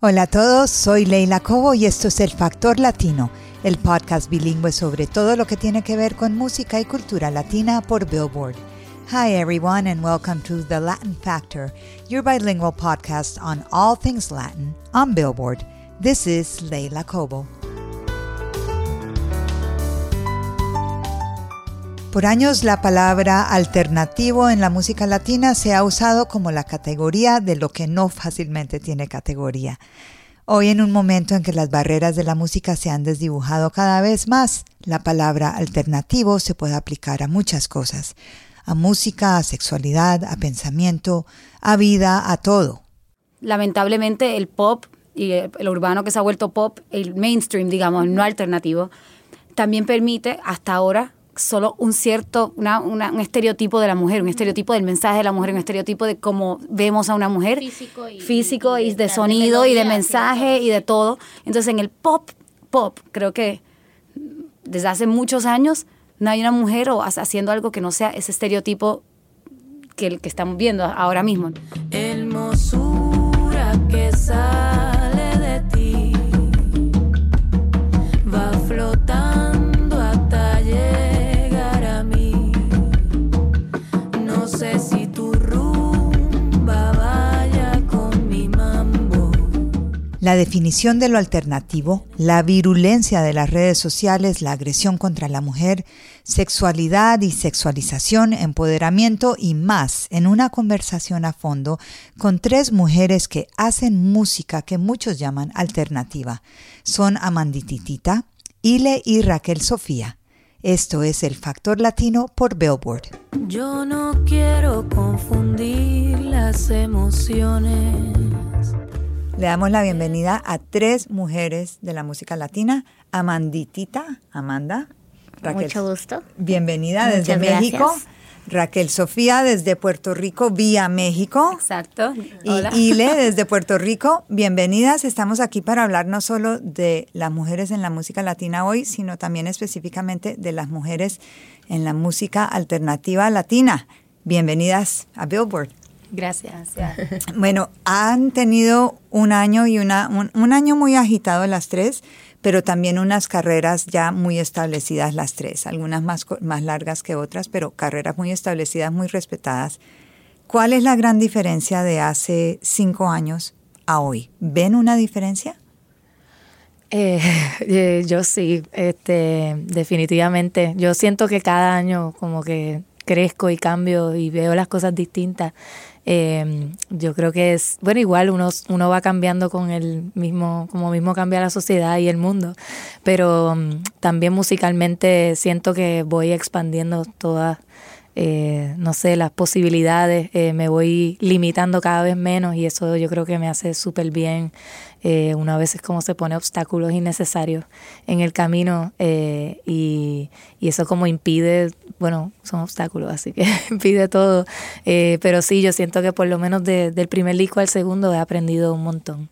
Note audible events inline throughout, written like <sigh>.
Hola a todos, soy Leila Cobo y esto es El Factor Latino, el podcast bilingüe sobre todo lo que tiene que ver con música y cultura latina por Billboard. Hi everyone and welcome to The Latin Factor, your bilingual podcast on all things Latin on Billboard. This is Leila Cobo. Por años la palabra alternativo en la música latina se ha usado como la categoría de lo que no fácilmente tiene categoría. Hoy en un momento en que las barreras de la música se han desdibujado cada vez más, la palabra alternativo se puede aplicar a muchas cosas, a música, a sexualidad, a pensamiento, a vida, a todo. Lamentablemente el pop y el urbano que se ha vuelto pop, el mainstream, digamos, no alternativo, también permite hasta ahora solo un cierto, una, un estereotipo de la mujer, un estereotipo del mensaje de la mujer, un estereotipo de cómo vemos a una mujer. Físico y, físico y, de, sonido y de mensaje y de todo. Entonces en el pop, pop, creo que desde hace muchos años no hay una mujer o haciendo algo que no sea ese estereotipo que, que estamos viendo ahora mismo. Hermosura que sale La definición de lo alternativo, la virulencia de las redes sociales, la agresión contra la mujer, sexualidad y sexualización, empoderamiento y más en una conversación a fondo con tres mujeres que hacen música que muchos llaman alternativa. Son Amandititita, Ile y Raquel Sofía. Esto es el Factor Latino por Billboard. Yo no quiero confundir las emociones. Le damos la bienvenida a tres mujeres de la música latina. Amanditita, Amanda. Mucho gusto. Bienvenida desde México. Raquel Sofía desde Puerto Rico vía México. Exacto. Y Hola. Ile <laughs> desde Puerto Rico, bienvenidas. Estamos aquí para hablar no solo de las mujeres en la música latina hoy, sino también específicamente de las mujeres en la música alternativa latina. Bienvenidas a Billboard. Gracias. <laughs> Bueno, han tenido un año y una, un, un año muy agitado las tres, pero también unas carreras ya muy establecidas las tres, algunas más, más largas que otras, pero carreras muy establecidas, muy respetadas. ¿Cuál es la gran diferencia de hace cinco años a hoy? ¿Ven una diferencia? Eh, <laughs> eh, yo sí, este, definitivamente. Yo siento que cada año como que crezco y cambio y veo las cosas distintas. Eh, yo creo que es, bueno, igual uno, uno va cambiando con el mismo, como mismo cambia la sociedad y el mundo, pero mm, también musicalmente siento que voy expandiendo todas, eh, no sé, las posibilidades, eh, me voy limitando cada vez menos y eso yo creo que me hace súper bien. Eh, una vez es como se pone obstáculos innecesarios en el camino y, y eso como impide, bueno, son obstáculos, así que <laughs> impide todo. Pero sí, yo siento que por lo menos de- del primer disco al segundo he aprendido un montón.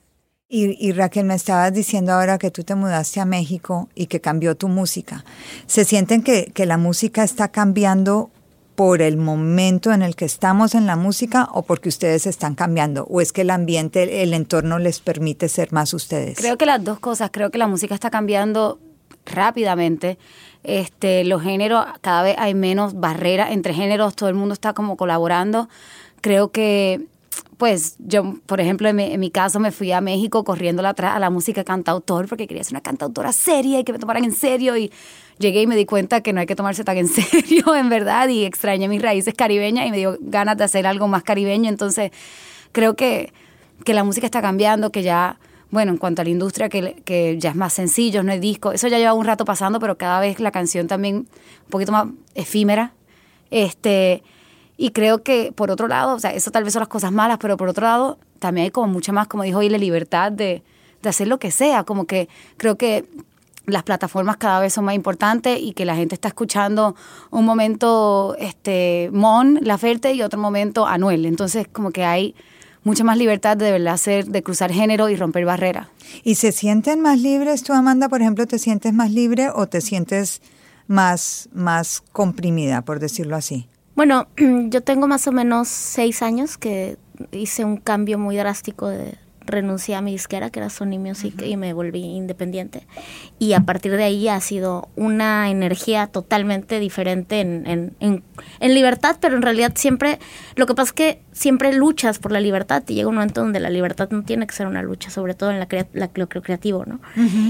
Y, y Raquel, me estabas diciendo ahora que tú te mudaste a México y que cambió tu música. ¿Se sienten que, que la música está cambiando por el momento en el que estamos en la música o porque ustedes están cambiando? ¿O es que el ambiente, el entorno les permite ser más ustedes? Creo que las dos cosas, creo que la música está cambiando rápidamente. Este, los géneros, cada vez hay menos barreras entre géneros, todo el mundo está como colaborando. Creo que, pues, yo, por ejemplo, en mi, caso me fui a México corriendo atrás a la música cantautor porque quería ser una cantautora seria y que me tomaran en serio y llegué y me di cuenta que no hay que tomarse tan en <laughs> serio, en verdad, y extrañé mis raíces caribeñas y me dio ganas de hacer algo más caribeño. Entonces, creo que, que la música está cambiando, que ya, bueno, en cuanto a la industria, que, que ya es más sencillo, no es disco, eso ya lleva un rato pasando, pero cada vez la canción también un poquito más efímera. Este, y creo que, por otro lado, o sea, eso tal vez son las cosas malas, pero por otro lado, también hay como mucha más, como dijo hoy, la libertad de, de hacer lo que sea, como que creo que las plataformas cada vez son más importantes y que la gente está escuchando un momento este Mon Laferte y otro momento Anuel. Entonces, como que hay mucha más libertad de, de verdad hacer, de cruzar género y romper barreras. ¿Y se sienten más libres tú, Amanda, por ejemplo, te sientes más libre o te sientes más, más comprimida, por decirlo así? Bueno, <clears throat> yo tengo más o menos seis años que hice un cambio muy drástico de, renuncié a mi disquera, que era Sony Music, y me volví independiente. Y a partir de ahí ha sido una energía totalmente diferente en, en, en, libertad, pero en realidad siempre, lo que pasa es que siempre luchas por la libertad y llega un momento donde la libertad no tiene que ser una lucha, sobre todo en la, lo creativo, ¿no?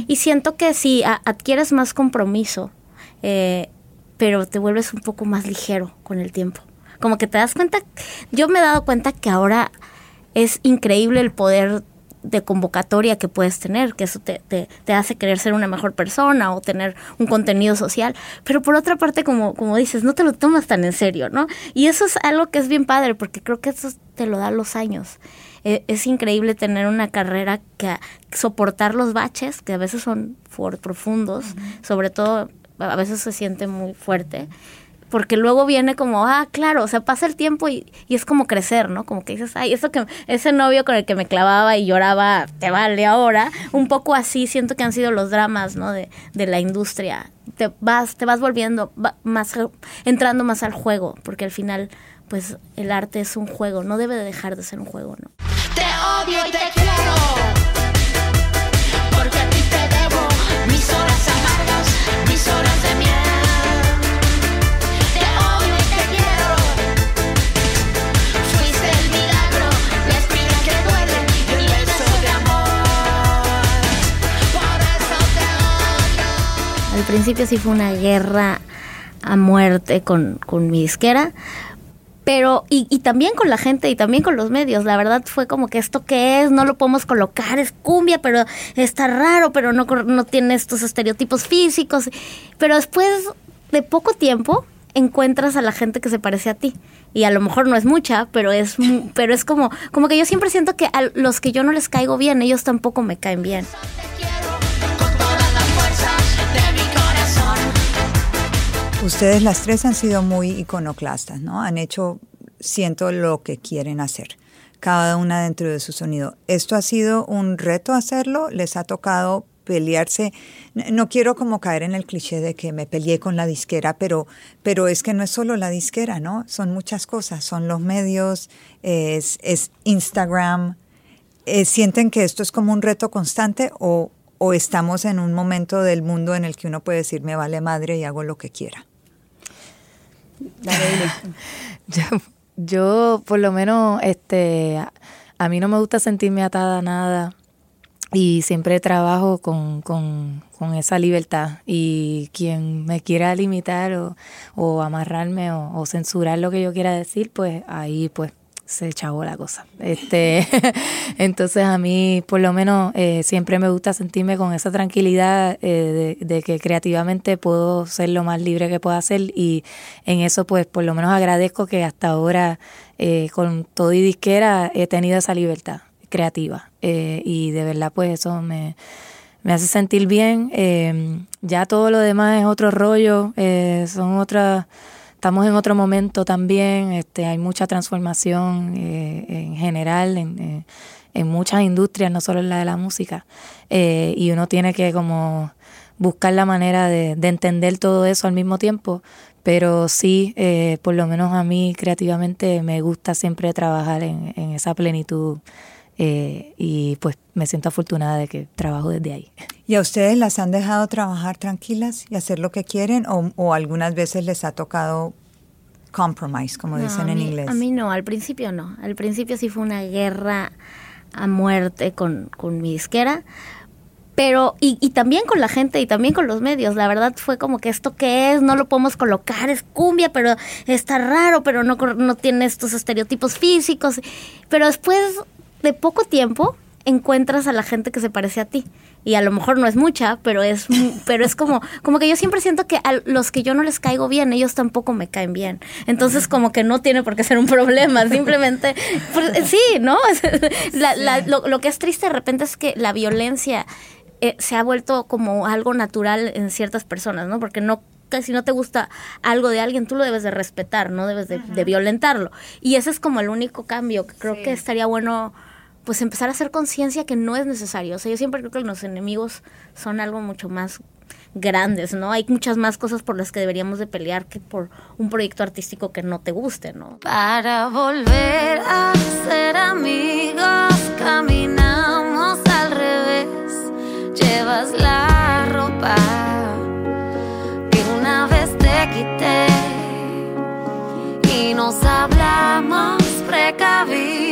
Y siento que si adquieres más compromiso, eh, pero te vuelves un poco más ligero con el tiempo. Como que te das cuenta, yo me he dado cuenta que ahora es increíble el poder de convocatoria que puedes tener, que eso te, te, te, hace querer ser una mejor persona o tener un contenido social. Pero por otra parte, como, como dices, no te lo tomas tan en serio, ¿no? Y eso es algo que es bien padre, porque creo que eso te lo da los años. E, es increíble tener una carrera que soportar los baches, que a veces son profundos, sobre todo a veces se siente muy fuerte porque luego viene como, ah, claro, o sea, pasa el tiempo y, es como crecer, ¿no? Como que dices, ay, eso que ese novio con el que me clavaba y lloraba, te vale ahora. Un poco así siento que han sido los dramas, ¿no? De, de la industria. Te vas, te vas volviendo más, entrando más al juego, porque al final, pues, el arte es un juego, no debe de dejar de ser un juego, ¿no? Te odio y te quiero, principio sí fue una guerra a muerte con, mi disquera, pero y, y, también con la gente y también con los medios. La verdad fue como que esto que es, no lo podemos colocar, es cumbia, pero está raro, pero no, no tiene estos estereotipos físicos. Pero después de poco tiempo encuentras a la gente que se parece a ti. Y a lo mejor no es mucha, pero es, <laughs> pero es como, como que yo siempre siento que a los que yo no les caigo bien, ellos tampoco me caen bien. Ustedes las tres han sido muy iconoclastas, ¿no? Han hecho, siento, lo que quieren hacer, cada una dentro de su sonido. ¿Esto ha sido un reto hacerlo? ¿Les ha tocado pelearse? No quiero como caer en el cliché de que me peleé con la disquera, pero, pero es que no es solo la disquera, ¿no? Son muchas cosas, son los medios, es, Instagram. Eh, ¿Sienten que esto es como un reto constante o, o estamos en un momento del mundo en el que uno puede decir me vale madre y hago lo que quiera? <laughs> yo, por lo menos, este, a mí no me gusta sentirme atada a nada y siempre trabajo con, con, con esa libertad. Y quien me quiera limitar o, o amarrarme o, o, censurar lo que yo quiera decir, pues ahí pues se chavó la cosa. Este, <laughs> entonces a mí, por lo menos, eh, siempre me gusta sentirme con esa tranquilidad eh, de, que creativamente puedo ser lo más libre que pueda ser y en eso, pues, por lo menos agradezco que hasta ahora, eh, con todo y disquera, he tenido esa libertad creativa y de verdad, pues, eso me me hace sentir bien. ya todo lo demás es otro rollo, son otras estamos en otro momento también, este, hay mucha transformación eh, en general en, eh, muchas industrias, no solo en la de la música, eh, y uno tiene que como buscar la manera de, de, entender todo eso al mismo tiempo, pero sí, por lo menos a mí creativamente me gusta siempre trabajar en, en esa plenitud. y pues me siento afortunada de que trabajo desde ahí. ¿Y a ustedes las han dejado trabajar tranquilas y hacer lo que quieren o, o algunas veces les ha tocado compromise, como dicen en inglés? A mí no, al principio no. Al principio sí fue una guerra a muerte con, con mi disquera. Pero, y, y, también con la gente y también con los medios, la verdad fue como que esto que es, no lo podemos colocar, es cumbia, pero está raro, pero no, no tiene estos estereotipos físicos. Pero después de poco tiempo, encuentras a la gente que se parece a ti. Y a lo mejor no es mucha, pero es <laughs> pero es como como que yo siempre siento que a los que yo no les caigo bien, ellos tampoco me caen bien. Entonces como que no tiene por qué ser un problema, <laughs> simplemente pues, sí, ¿no? <laughs> lo, que es triste de repente es que la violencia eh, se ha vuelto como algo natural en ciertas personas, ¿no? Porque no si no te gusta algo de alguien, tú lo debes de respetar, no debes de, violentarlo. Y ese es como el único cambio que creo que estaría bueno pues empezar a hacer conciencia que no es necesario. O sea, yo siempre creo que los enemigos son algo mucho más grandes, ¿no? Hay muchas más cosas por las que deberíamos de pelear que por un proyecto artístico que no te guste, ¿no? Para volver a ser amigos, caminar llevas la ropa que una vez te quité y nos hablamos precavidos.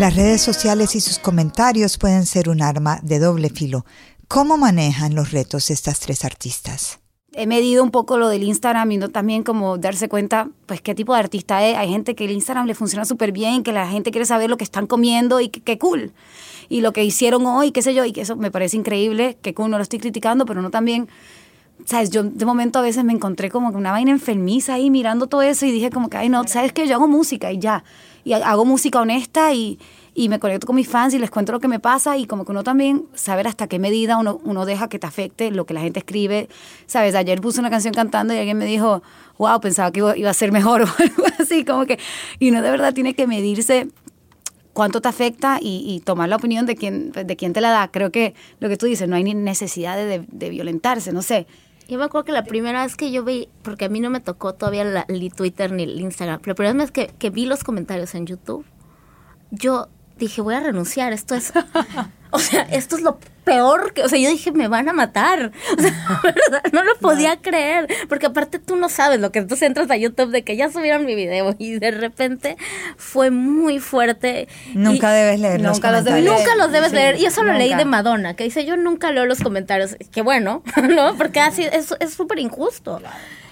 Las redes sociales y sus comentarios pueden ser un arma de doble filo. ¿Cómo manejan los retos estas tres artistas? he medido un poco lo del Instagram y no también como darse cuenta, pues, qué tipo de artista es. Hay gente que el Instagram le funciona súper bien, que la gente quiere saber lo que están comiendo y qué cool. Y lo que hicieron hoy, qué sé yo, y que eso me parece increíble, que cool, no lo estoy criticando, pero no también, sabes, yo de momento a veces me encontré como que una vaina enfermiza ahí mirando todo eso y dije como que, ay, no, sabes que yo hago música y ya. Y hago música honesta y y me conecto con mis fans y les cuento lo que me pasa y como que uno también saber hasta qué medida uno, uno deja que te afecte lo que la gente escribe. Sabes, ayer puse una canción cantando y alguien me dijo, wow, pensaba que iba, a ser mejor <laughs> o algo así, como que, y uno de verdad tiene que medirse cuánto te afecta y, y, tomar la opinión de quien, de quien te la da. Creo que lo que tú dices, no hay necesidad de, de, violentarse, no sé. Yo me acuerdo que la primera vez que yo vi, porque a mí no me tocó todavía la, el Twitter ni el Instagram, pero la primera vez que, que vi los comentarios en YouTube, yo dije, voy a renunciar, esto es, o sea, esto es lo peor que, o sea, yo dije, me van a matar. O sea, <laughs> <laughs> ¿verdad? no lo podía creer, porque aparte tú no sabes lo que entonces entras a YouTube de que ya subieron mi video y de repente fue muy fuerte. Nunca debes leer nunca los, los comentarios. Nunca los debes Sí, leer. Y eso lo nunca. leí de Madonna, que dice, yo nunca leo los comentarios. Qué bueno, <laughs> ¿no? Porque así es es súper injusto.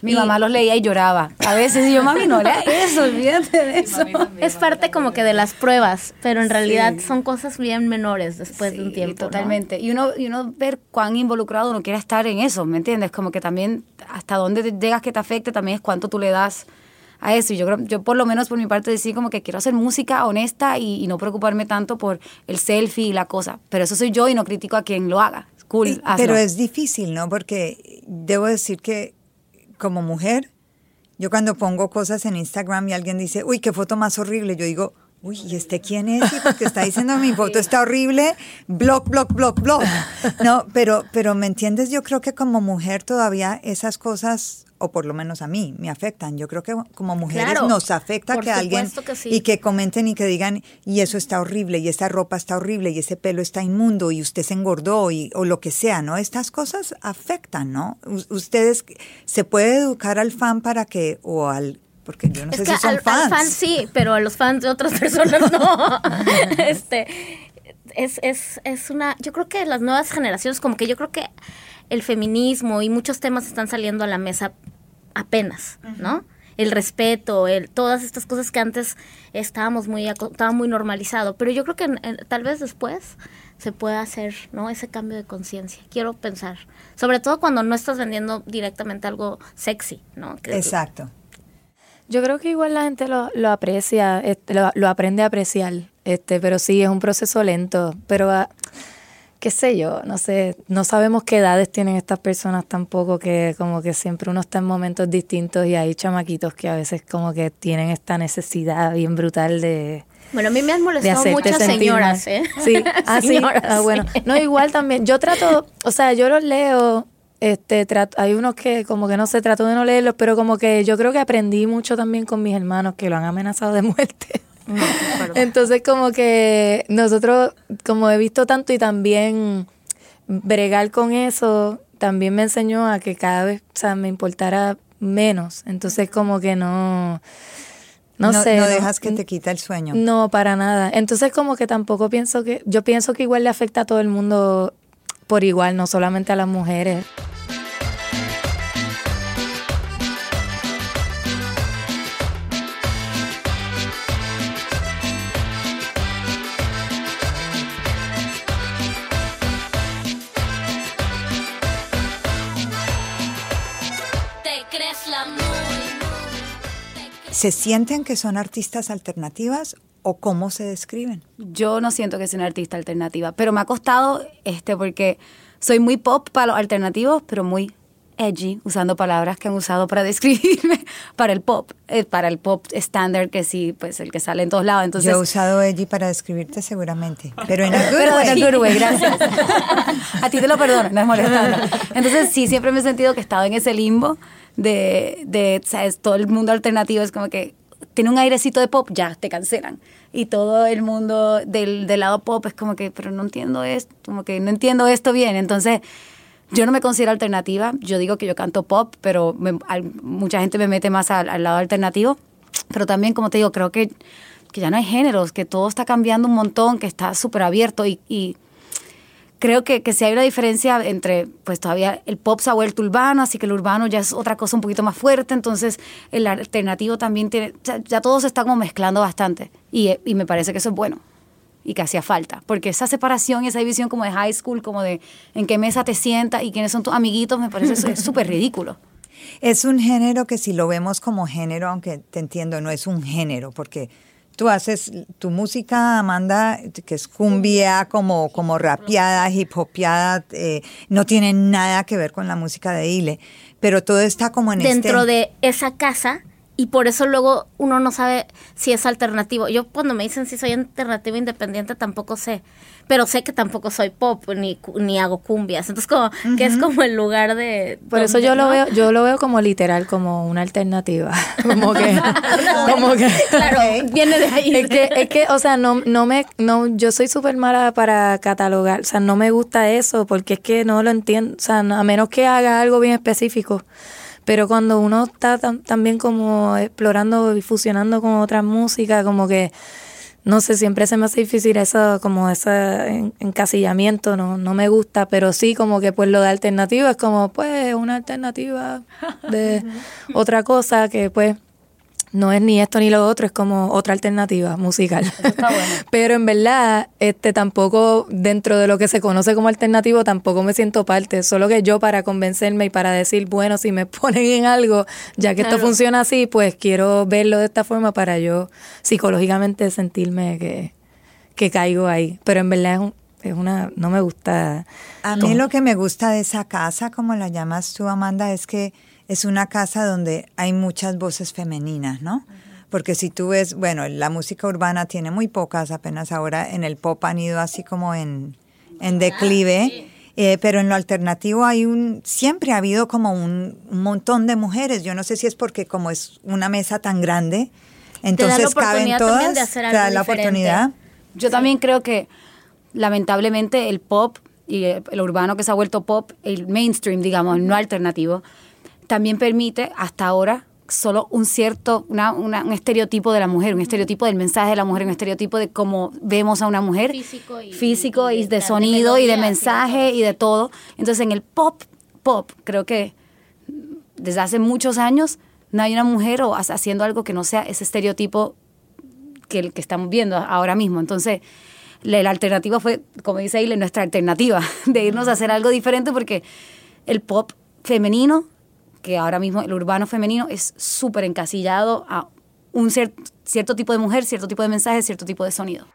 Mi Y- mamá los leía y lloraba. A veces y yo, mami, no lea eso, olvídate de eso. Es parte como que de las pruebas, pero en realidad son cosas bien menores después de un Sí, tiempo. ¿no? Totalmente. Y uno, y uno ver cuán involucrado uno quiere estar en eso, ¿me entiendes? Como que también hasta dónde te llegas que te afecte también es cuánto tú le das a eso. Y yo creo, yo por lo menos por mi parte decir como que quiero hacer música honesta y, y no preocuparme tanto por el selfie y la cosa. Pero eso soy yo y no critico a quien lo haga. Cool, Y-. Pero es difícil, ¿no? Porque debo decir que como mujer, yo cuando pongo cosas en Instagram y alguien dice, uy, qué foto más horrible, yo digo, uy, ¿y este quién es? Y porque está diciendo mi <laughs> foto está horrible, block, block, block, block. No, pero, pero ¿me entiendes? Yo creo que como mujer todavía esas cosas, o por lo menos a mí, me afectan. Yo creo que como mujeres Claro, nos afecta que alguien supuesto que sí. y que comenten y que digan, y eso está horrible, y esa ropa está horrible, y ese pelo está inmundo, y usted se engordó, y, o lo que sea, ¿no? Estas cosas afectan, ¿no? U- ustedes, ¿se puede educar al fan para que, o al, porque yo no Es sé que si son al, al fans. fan sí, pero a los fans de otras <laughs> personas no. <laughs> este es, es, es una, yo creo que las nuevas generaciones, como que yo creo que el feminismo y muchos temas están saliendo a la mesa apenas, ¿no? El respeto, el, todas estas cosas que antes estábamos muy, estaba muy normalizado, pero yo creo que en- en- tal vez después se puede hacer, ¿no? Ese cambio de conciencia. Quiero pensar, sobre todo cuando no estás vendiendo directamente algo sexy, ¿no? Que- Exacto. Yo creo que igual la gente lo, lo aprecia, este, lo, lo aprende a apreciar, este, pero sí, es un proceso lento. Pero, ah, qué sé yo, no sé, no sabemos qué edades tienen estas personas tampoco, que como que siempre uno está en momentos distintos y hay chamaquitos que a veces como que tienen esta necesidad bien brutal de, Bueno, a mí me han molestado muchas señoras. ¿eh? Sí, <laughs> ah, sí. Señoras, Ah, bueno. No, igual también. Yo trato, o sea, yo los leo, este, trato, hay unos que como que no sé, trato de no leerlos, pero como que yo creo que aprendí mucho también con mis hermanos que lo han amenazado de <laughs> muerte. Entonces como que nosotros, como he visto tanto y también bregar con eso, también me enseñó a que cada vez, o sea, me importara menos. Entonces como que no... No, No, sé. no dejas que te quita el sueño. No, para nada. Entonces como que tampoco pienso que, yo pienso que igual le afecta a todo el mundo por igual, no solamente a las mujeres. ¿Se sienten que son artistas alternativas o cómo se describen? Yo no siento que sea una artista alternativa, pero me ha costado este porque soy muy pop para los alternativos, pero muy edgy, usando palabras que han usado para <laughs> describirme para el pop, eh, para el pop estándar que sí, pues el que sale en todos lados. Entonces, Yo he usado Edgy para describirte seguramente, pero en <laughs> el pero en a good way, gracias. <laughs> a ti te lo perdono, no es molestando. Entonces sí, siempre me he sentido que he estado en ese limbo de, de. Todo el mundo alternativo es como que tiene un airecito de pop, ya te cancelan. y todo el mundo del, del lado pop es como que, pero no entiendo esto, como que no entiendo esto bien. Entonces, yo no me considero alternativa, yo digo que yo canto pop, pero mucha gente me mete más al, lado alternativo. Pero también, como te digo, creo que, que ya no hay géneros, que todo está cambiando un montón, que está súper abierto y creo que, que sí hay una diferencia entre, pues todavía el pop se ha vuelto urbano, así que el urbano ya es otra cosa un poquito más fuerte, entonces el alternativo también tiene, ya, ya todo se está como mezclando bastante y, y me parece que eso es bueno y que hacía falta, porque esa separación y esa división como de high school, como de en qué mesa te sientas y quiénes son tus amiguitos, me parece súper <laughs> ridículo. Es un género que si lo vemos como género, aunque te entiendo, no es un género, porque tú haces tu música, Amanda, que es cumbia, como, como rapeada, hip hopeada, eh, no tiene nada que ver con la música de Ile, pero todo está como en dentro este... de esa casa y por eso luego uno no sabe si es alternativo. Yo cuando me dicen si soy alternativo independiente tampoco sé, pero sé que tampoco soy pop ni ni hago cumbias. Entonces como que es como el lugar de Por eso yo lo veo, yo lo veo como literal, como una alternativa. como <laughs> que, <laughs> como que Claro, <laughs> viene de ahí. es que, es que, o sea, no, no me, no, yo soy súper mala para catalogar, o sea, no me gusta eso porque es que no lo entiendo, o sea, a menos que haga algo bien específico. Pero cuando uno está tam- también como explorando y fusionando con otra música, como que, no sé, siempre se me hace difícil eso, como ese en- encasillamiento, no, no me gusta, pero sí como que pues lo de alternativa es como pues una alternativa de <laughs> otra cosa que pues no es ni esto ni lo otro, es como otra alternativa musical. <laughs> Pero en verdad, este tampoco, dentro de lo que se conoce como alternativo, tampoco me siento parte. Solo que yo para convencerme y para decir, bueno, si me <laughs> ponen en algo, ya que esto funciona así, pues quiero verlo de esta forma para yo psicológicamente sentirme que, que caigo ahí. Pero en verdad es, un- es una, no me gusta. A mí lo que me gusta de esa casa, como la llamas tú, Amanda, es que es una casa donde hay muchas voces femeninas, ¿no? Porque si tú ves, bueno, la música urbana tiene muy pocas, apenas ahora en el pop han ido así como en, en declive, eh, pero en lo alternativo hay un, siempre ha habido como un, un montón de mujeres. Yo no sé si es porque como es una mesa tan grande, entonces caben todas, te da la oportunidad. Yo también creo que lamentablemente el pop y el, el urbano que se ha vuelto pop, el mainstream, digamos, no alternativo, también permite hasta ahora solo un cierto, una, una- un estereotipo de la mujer, un estereotipo del mensaje de la mujer, un estereotipo de cómo vemos a una mujer. Físico y- físico y, y de, sonido y de melodías y de mensaje y de todo. Entonces en el pop, pop, creo que desde hace muchos años no hay una mujer o ha- haciendo algo que no sea ese estereotipo que, el que estamos viendo ahora mismo. Entonces, la, la alternativa fue, como dice Aile, nuestra alternativa, <laughs> de irnos a hacer algo diferente porque el pop femenino, que ahora mismo el urbano femenino es súper encasillado a un cier- cierto tipo de mujer, cierto tipo de mensaje, cierto tipo de sonido.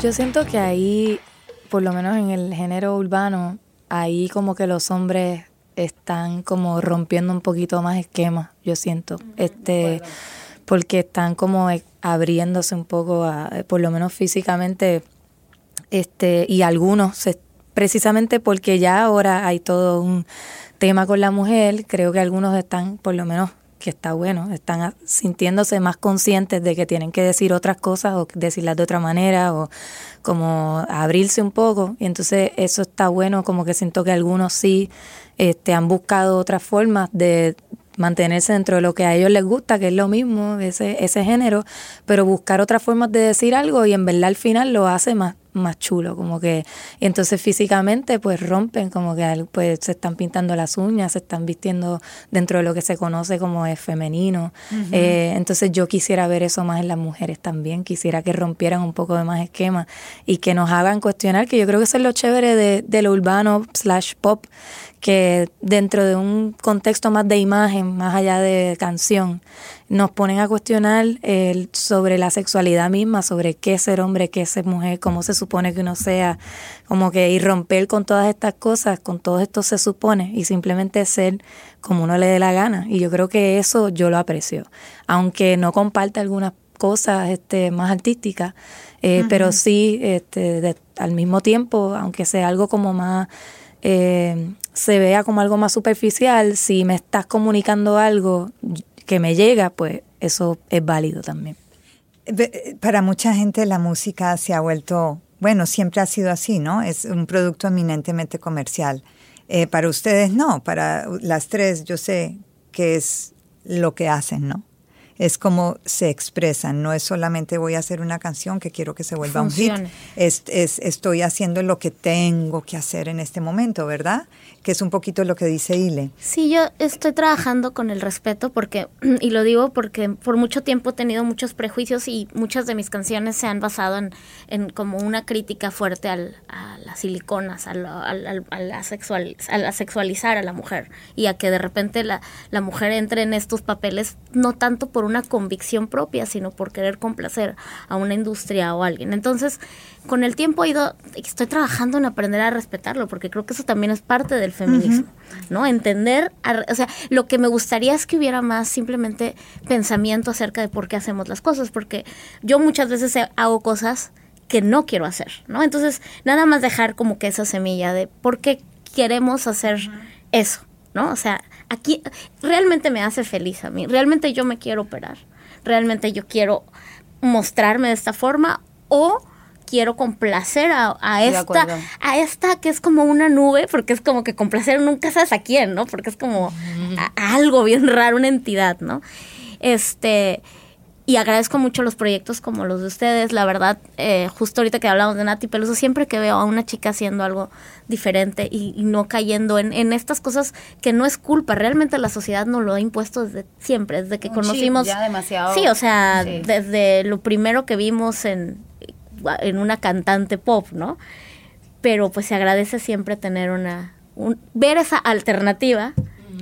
Yo siento que ahí, por lo menos en el género urbano, ahí como que los hombres están como rompiendo un poquito más esquemas, yo siento. Este, porque están como eh, abriéndose un poco a, eh, por lo menos físicamente, este, y algunos se- precisamente porque ya ahora hay todo un tema con la mujer, creo que algunos están, por lo menos que está bueno, están sintiéndose más conscientes de que tienen que decir otras cosas o decirlas de otra manera o como abrirse un poco. Y entonces eso está bueno, como que siento que algunos sí este, han buscado otras formas de mantenerse dentro de lo que a ellos les gusta, que es lo mismo, ese, ese género, pero buscar otras formas de decir algo y en verdad al final lo hace más, más chulo, como que y entonces físicamente pues rompen, como que al- pues se están pintando las uñas, se están vistiendo dentro de lo que se conoce como es femenino. Eh, entonces yo quisiera ver eso más en las mujeres también, quisiera que rompieran un poco de más esquemas y que nos hagan cuestionar, que yo creo que eso es lo chévere de, de lo urbano slash pop, que dentro de un contexto más de imagen, más allá de canción, nos ponen a cuestionar sobre la sexualidad misma, sobre qué es ser hombre, qué es ser mujer, cómo se supone que uno sea, como que ir romper con todas estas cosas, con todo esto se supone, y simplemente ser como uno le dé la gana. Y yo creo que eso yo lo aprecio, aunque no comparte algunas cosas este, más artísticas, eh, pero sí, este, al mismo tiempo, aunque sea algo como más... Eh, se vea como algo más superficial, si me estás comunicando algo, que me llega, pues eso es válido también. Para mucha gente la música se ha vuelto, bueno, siempre ha sido así, ¿no? Es un producto eminentemente comercial. Eh, para ustedes no, para las tres yo sé que es lo que hacen, ¿no? Es como se expresan, no es solamente voy a hacer una canción que quiero que se vuelva un hit, es, es, estoy haciendo lo que tengo que hacer en este momento, ¿verdad? que es un poquito lo que dice Ile. Sí, yo estoy trabajando con el respeto porque, <clears throat> y lo digo porque por mucho tiempo he tenido muchos prejuicios y muchas de mis canciones se han basado en, en como una crítica fuerte al, a las siliconas, a, la sexual, a la sexualizar a la mujer y a que de repente la, la mujer entre en estos papeles no tanto por una convicción propia, sino por querer complacer a una industria o a alguien. Entonces, con el tiempo he ido, estoy trabajando en aprender a respetarlo, porque creo que eso también es parte del feminismo, ¿no? Entender, o sea, lo que me gustaría es que hubiera más simplemente pensamiento acerca de por qué hacemos las cosas, porque yo muchas veces hago cosas que no quiero hacer, ¿no? Entonces, nada más dejar como que esa semilla de por qué queremos hacer eso, ¿no? O sea, aquí realmente me hace feliz a mí, realmente yo me quiero operar, realmente yo quiero mostrarme de esta forma o quiero complacer a, esta, a esta que es como una nube, porque es como que complacer nunca sabes a quién, ¿no? Porque es como algo bien raro, una entidad, ¿no? Este, y agradezco mucho los proyectos como los de ustedes, la verdad, eh, justo ahorita que hablamos de Nati Peluso, siempre que veo a una chica haciendo algo diferente y, no cayendo en, en, estas cosas que no es culpa, realmente la sociedad nos lo ha impuesto desde siempre, desde que conocimos... ya demasiado. Sí, o sea, desde lo primero que vimos en en una cantante pop, ¿no? Pero pues se agradece siempre tener una, ver esa alternativa,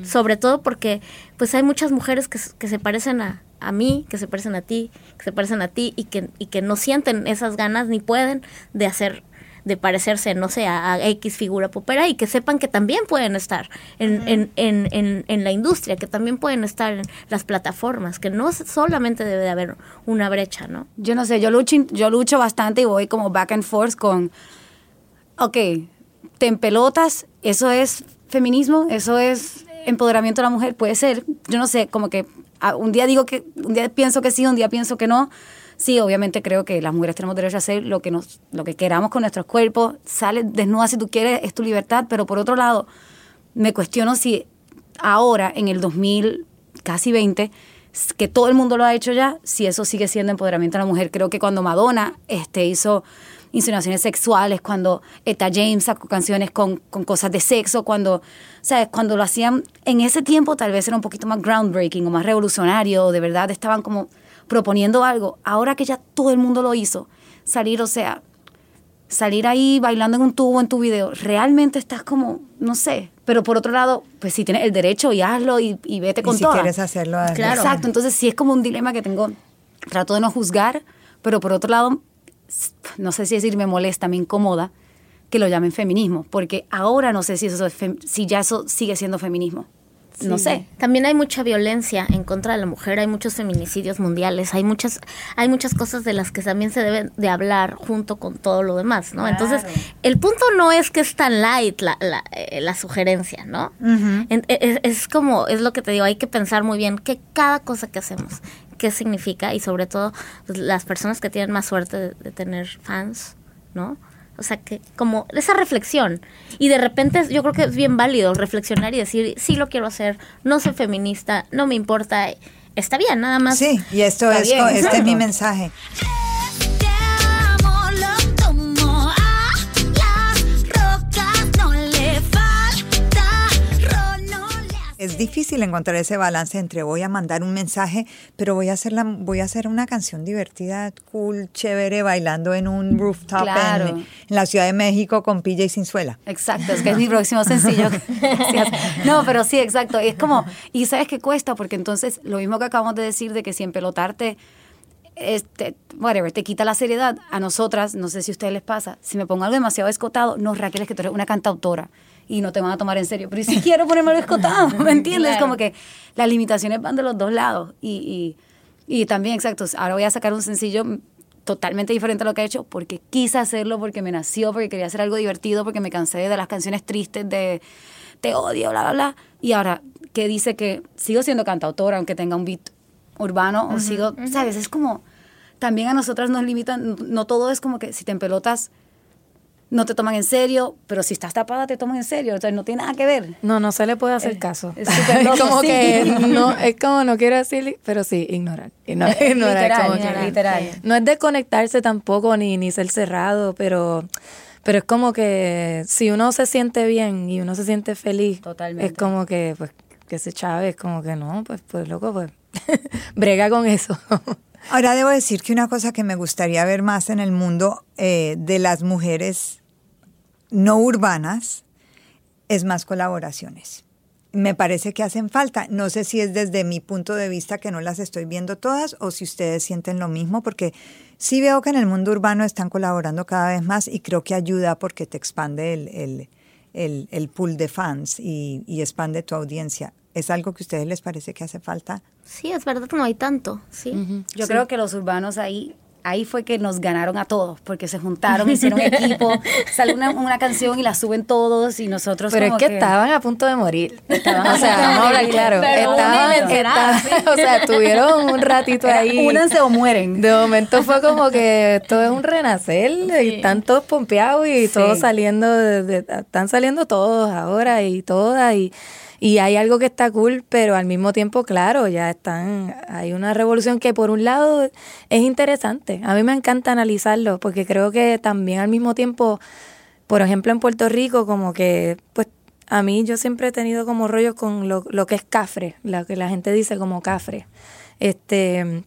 sobre todo porque pues hay muchas mujeres que, que se parecen a, a, mí, que se parecen a ti, que se parecen a ti y que, y que no sienten esas ganas ni pueden de hacer de parecerse, no sé, a, X figura popera y que sepan que también pueden estar en, en, en, en, la industria, que también pueden estar en las plataformas, que no solamente debe de haber una brecha, ¿no? Yo no sé, yo lucho, yo lucho bastante y voy como back and forth con, ok, te empelotas, eso es feminismo, eso es empoderamiento de la mujer, puede ser, yo no sé, como que un día digo que, un día pienso que sí, un día pienso que no, sí, obviamente creo que las mujeres tenemos derecho a hacer lo que nos, lo que queramos con nuestros cuerpos, sale desnuda si tú quieres, es tu libertad, pero por otro lado, me cuestiono si ahora, en el 2000, casi 20, que todo el mundo lo ha hecho ya, si eso sigue siendo empoderamiento de la mujer. Creo que cuando Madonna este, hizo insinuaciones sexuales, cuando Eta James sacó canciones con, con cosas de sexo, cuando, ¿sabes? Cuando lo hacían en ese tiempo tal vez era un poquito más groundbreaking o más revolucionario, de verdad estaban como proponiendo algo, ahora que ya todo el mundo lo hizo, salir, o sea, salir ahí bailando en un tubo en tu video, realmente estás como, no sé, pero por otro lado, pues si tienes el derecho y hazlo y, vete con y si quieres hacerlo, hazlo. Claro. Exacto, entonces sí es como un dilema que tengo, trato de no juzgar, pero por otro lado, no sé si decir me molesta, me incomoda que lo llamen feminismo, porque ahora no sé si eso si ya eso sigue siendo feminismo no sé. También hay mucha violencia en contra de la mujer, hay muchos feminicidios mundiales, hay muchas, hay muchas cosas de las que también se deben de hablar junto con todo lo demás, ¿no? Entonces, el punto no es que es tan light la, la, eh, la sugerencia, ¿no? E, e, es, como, es lo que te digo, hay que pensar muy bien que cada cosa que hacemos, qué significa y sobre todo pues, las personas que tienen más suerte de tener fans, ¿no? O sea, que como esa reflexión. Y de repente yo creo que es bien válido reflexionar y decir, sí lo quiero hacer, no soy feminista, no me importa. Está bien, nada más. Sí, y esto es, este es mi mensaje. Es difícil encontrar ese balance entre voy a mandar un mensaje, pero voy a hacer la, voy a hacer una canción divertida, cool, chévere, bailando en un rooftop Claro. en, en la Ciudad de México con pilla y sin suela. Exacto, es que es mi próximo sencillo. <laughs> No, pero sí, exacto. Es como, y sabes qué cuesta, porque entonces lo mismo que acabamos de decir de que si empelotarte, este, whatever, te quita la seriedad. A nosotras, no sé si a ustedes les pasa, si me pongo algo demasiado escotado, no, Raquel, es que tú eres una cantautora y no te van a tomar en serio. Pero ¿y si quiero ponerme algo escotado, ¿me <laughs> entiendes? Claro. Como que las limitaciones van de los dos lados. Y, y, y también, exacto, ahora voy a sacar un sencillo totalmente diferente a lo que he hecho porque quise hacerlo, porque me nació, porque quería hacer algo divertido, porque me cansé de las canciones tristes de te odio, bla, bla, bla. Y ahora, que dice que sigo siendo cantautora, aunque tenga un beat urbano, o sigo, ¿sabes? Es como, también a nosotras nos limitan, no todo es como que si te empelotas, no te toman en serio, pero si estás tapada te toman en serio, entonces no tiene nada que ver. No, no se le puede hacer Eh, caso. es <laughs> como sí. que no, es como no quiero decir, pero sí, ignorar. ignorar, <laughs> ignorar, Literal, como que- literal, literal. No es desconectarse tampoco ni, ni ser cerrado, pero, pero es como que si uno se siente bien y uno se siente feliz, Totalmente. es como que pues que se chave, es como que no, pues pues loco, pues <laughs> brega con eso. Ahora debo decir que una cosa que me gustaría ver más en el mundo eh, de las mujeres no urbanas es más colaboraciones. Me parece que hacen falta. No sé si es desde mi punto de vista que no las estoy viendo todas o si ustedes sienten lo mismo, porque sí veo que en el mundo urbano están colaborando cada vez más y creo que ayuda porque te expande el, el, el- el pool de fans y, y expande tu audiencia. ¿Es algo que a ustedes les parece que hace falta? Sí, es verdad que no hay tanto, sí. Yo creo que los urbanos ahí, ahí fue que nos ganaron a todos, porque se juntaron, hicieron equipo, <laughs> sale una, una canción y la suben todos y nosotros Pero es que, estaban a punto de morir. Estaban o sea, vamos a hablar claro. Estaban, estaban- o sea, estuvieron un ratito Era, ahí. únanse o mueren. De momento fue como que esto es un renacer y están todos pompeados y Sí. todos saliendo, de- de- están saliendo todos ahora y todas y, y hay algo que está cool, pero al mismo tiempo, claro, ya están, hay una revolución que por un lado es interesante. A mí me encanta analizarlo porque creo que también al mismo tiempo, por ejemplo, en Puerto Rico, como que, pues, a mí yo siempre he tenido como rollos con lo, lo que es cafre, lo que la gente dice como cafre. Este,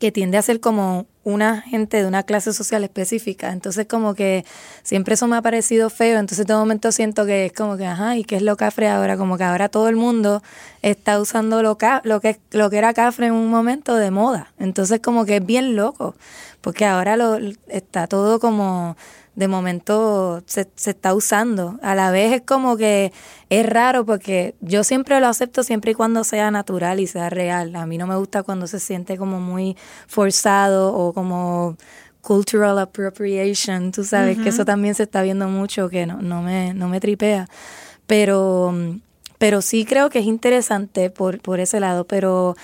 que tiende a ser como una gente de una clase social específica. Entonces como que siempre eso me ha parecido feo. Entonces de momento siento que es como que, ajá, ¿y qué es lo cafre ahora? Como que ahora todo el mundo está usando lo, lo, que, lo que era cafre en un momento de moda. Entonces como que es bien loco, porque ahora lo, está todo como de momento se, se está usando. A la vez es como que es raro porque yo siempre lo acepto siempre y cuando sea natural y sea real. A mí no me gusta cuando se siente como muy forzado o como cultural appropriation, tú sabes que eso también se está viendo mucho que no, no me no me tripea. Pero pero sí creo que es interesante por por ese lado, pero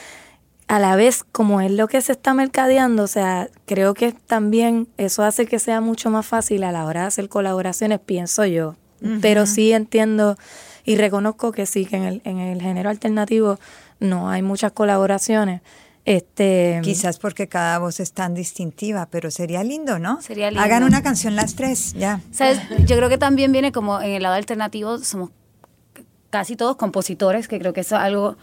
a la vez, como es lo que se está mercadeando, o sea, creo que también eso hace que sea mucho más fácil a la hora de hacer colaboraciones, pienso yo. Pero sí entiendo y reconozco que sí, que en el, en el género alternativo no hay muchas colaboraciones. Este, Quizás porque cada voz es tan distintiva, pero sería lindo, ¿no? Sería lindo. Hagan una canción las tres, ya. ¿Sabes? Yo creo que también viene como en el lado alternativo, somos casi todos compositores, que creo que eso es algo,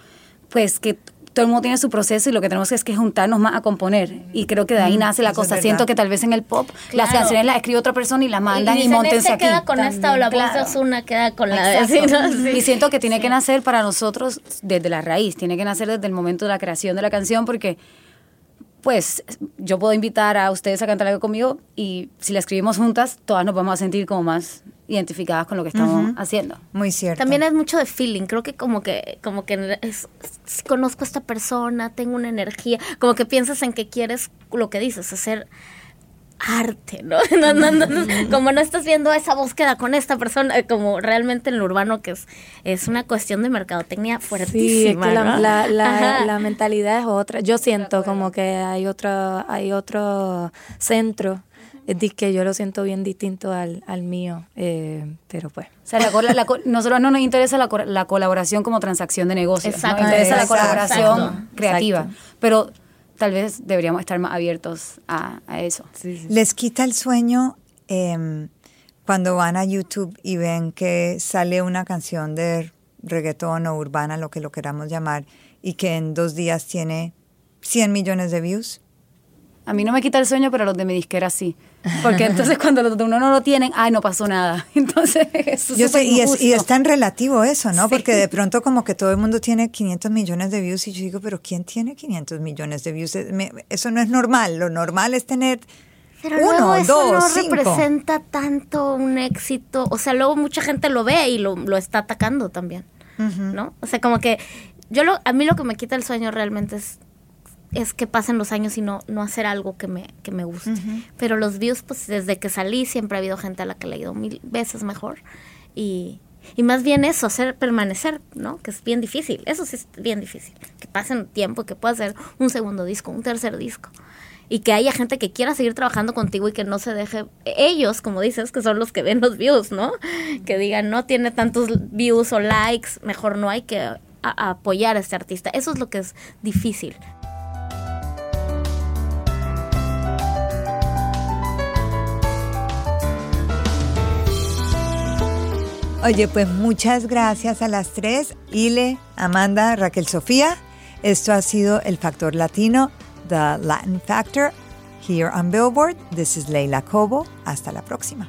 pues que todo el mundo tiene su proceso y lo que tenemos es que juntarnos más a componer. Y creo que de ahí nace la eso cosa. Siento que tal vez en el pop las Claro. canciones las escribe otra persona y las mandan y, dicen, montense este aquí. queda con esta o la voz de Claro. Ozuna queda con la de. Sí. Y siento que tiene que nacer para nosotros desde la raíz, tiene que nacer desde el momento de la creación de la canción porque pues yo puedo invitar a ustedes a cantar algo conmigo y si la escribimos juntas, todas nos vamos a sentir como más identificadas con lo que estamos haciendo. Muy cierto. También es mucho de feeling, creo que como que como que es, conozco a esta persona, tengo una energía, como que piensas en que quieres lo que dices, hacer arte, ¿no? <laughs> No, no, no, no, como no estás viendo esa búsqueda con esta persona, como realmente en lo urbano que es, es una cuestión de mercadotecnia Sí, es fuertísima. que la, ¿no? la, la, Ajá. la mentalidad es otra. Yo siento como que hay otro, hay otro centro que yo lo siento bien distinto al, al mío, eh, pero pues. O sea, la, cola- la nosotros no nos interesa la, co- la colaboración como transacción de negocios, Exacto. nos interesa la colaboración Exacto. creativa, Exacto. pero tal vez deberíamos estar más abiertos a, a eso. Les quita el sueño em, cuando van a YouTube y ven que sale una canción de reggaetón o urbana, lo que lo queramos llamar, y que en dos días tiene 100 millones de views. A mí no me quita el sueño, pero los de mi disquera sí. Porque entonces cuando los de uno no lo tienen, ay, no pasó nada. <laughs> Entonces, eso Yo es sé, y, es, y es tan relativo eso, ¿no? Sí. Porque de pronto como que todo el mundo tiene 500 millones de views y yo digo, pero ¿quién tiene 500 millones de views? Eso no es normal. Lo normal es tener Pero uno, luego eso dos, no cinco. representa tanto un éxito. O sea, luego mucha gente lo ve y lo, lo está atacando también. ¿No? O sea, como que yo lo, a mí lo que me quita el sueño realmente es, es que pasen los años y no, no hacer algo que me, que me guste. Pero los views, pues desde que salí siempre ha habido gente a la que le ha ido mil veces mejor. Y, y más bien eso, hacer permanecer, ¿no? Que es bien difícil. Eso sí es bien difícil. Que pasen tiempo, que pueda hacer un segundo disco, un tercer disco y que haya gente que quiera seguir trabajando contigo y que no se deje ellos como dices que son los que ven los views no que digan no tiene tantos views o likes mejor no hay que a- a apoyar a este artista eso es lo que es difícil Oye, pues muchas gracias a las tres, Ile, Amanda, Raquel Sofía. Esto ha sido el Factor Latino, The Latin Factor, here on Billboard. This is Leila Cobo. Hasta la próxima.